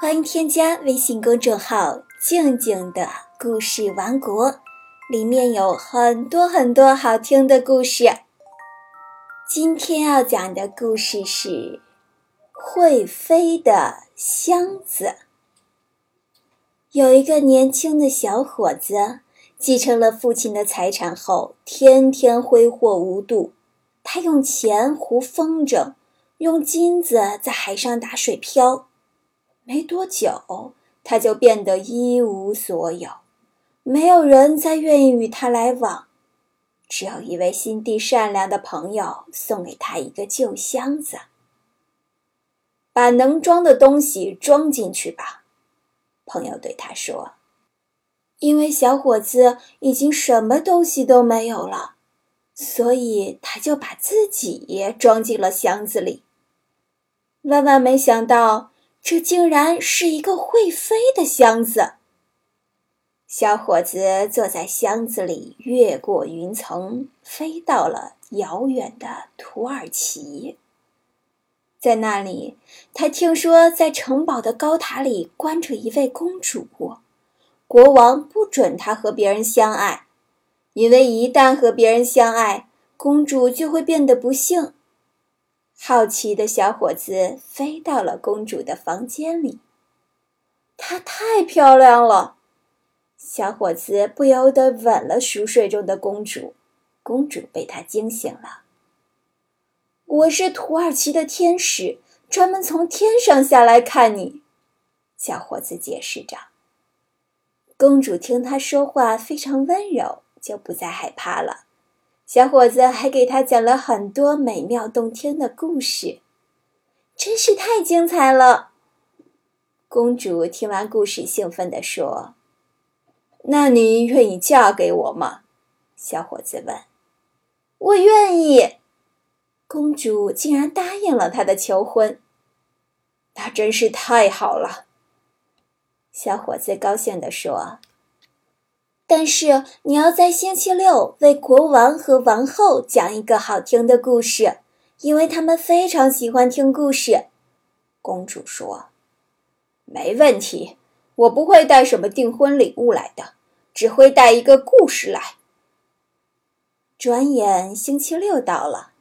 欢迎添加微信公众号“静静的故事王国”，里面有很多很多好听的故事。今天要讲的故事是《会飞的箱子》。有一个年轻的小伙子，继承了父亲的财产后，天天挥霍无度。他用钱糊风筝，用金子在海上打水漂。没多久，他就变得一无所有，没有人再愿意与他来往。只有一位心地善良的朋友送给他一个旧箱子，把能装的东西装进去吧。朋友对他说：“因为小伙子已经什么东西都没有了，所以他就把自己装进了箱子里。万万没想到。”这竟然是一个会飞的箱子。小伙子坐在箱子里，越过云层，飞到了遥远的土耳其。在那里，他听说在城堡的高塔里关着一位公主，国王不准他和别人相爱，因为一旦和别人相爱，公主就会变得不幸。好奇的小伙子飞到了公主的房间里，她太漂亮了。小伙子不由得吻了熟睡中的公主，公主被他惊醒了。我是土耳其的天使，专门从天上下来看你。小伙子解释着。公主听他说话非常温柔，就不再害怕了。小伙子还给他讲了很多美妙动听的故事，真是太精彩了。公主听完故事，兴奋地说：“那你愿意嫁给我吗？”小伙子问。“我愿意。”公主竟然答应了他的求婚。那真是太好了。小伙子高兴地说。但是你要在星期六为国王和王后讲一个好听的故事，因为他们非常喜欢听故事。公主说：“没问题，我不会带什么订婚礼物来的，只会带一个故事来。”转眼星期六到了，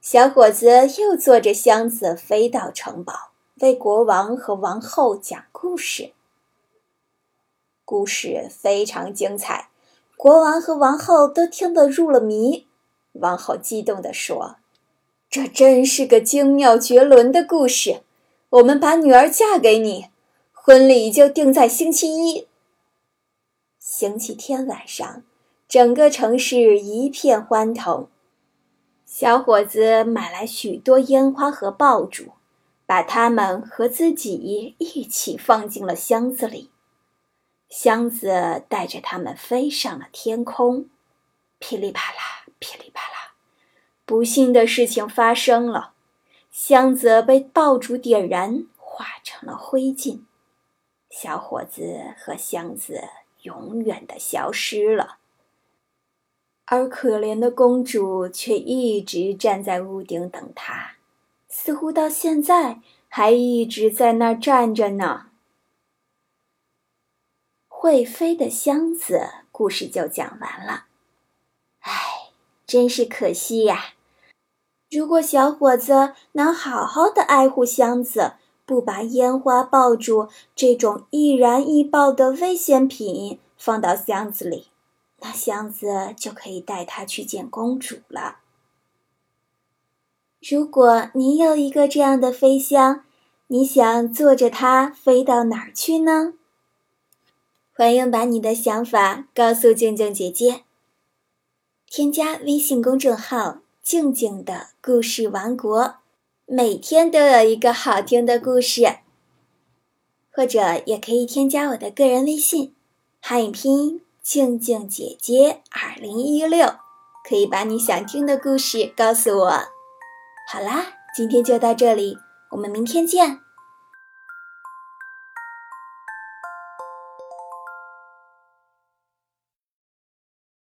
小伙子又坐着箱子飞到城堡，为国王和王后讲故事。故事非常精彩，国王和王后都听得入了迷。王后激动地说：“这真是个精妙绝伦的故事！我们把女儿嫁给你，婚礼就定在星期一。”星期天晚上，整个城市一片欢腾。小伙子买来许多烟花和爆竹，把它们和自己一起放进了箱子里。箱子带着他们飞上了天空，噼里啪啦，噼里啪啦，不幸的事情发生了，箱子被爆竹点燃，化成了灰烬，小伙子和箱子永远的消失了，而可怜的公主却一直站在屋顶等他，似乎到现在还一直在那儿站着呢。会飞的箱子故事就讲完了，唉，真是可惜呀！如果小伙子能好好的爱护箱子，不把烟花爆竹这种易燃易爆的危险品放到箱子里，那箱子就可以带他去见公主了。如果你有一个这样的飞箱，你想坐着它飞到哪儿去呢？欢迎把你的想法告诉静静姐姐。添加微信公众号“静静的故事王国”，每天都有一个好听的故事。或者也可以添加我的个人微信，汉语拼音“静静姐姐二零一六”，可以把你想听的故事告诉我。好啦，今天就到这里，我们明天见。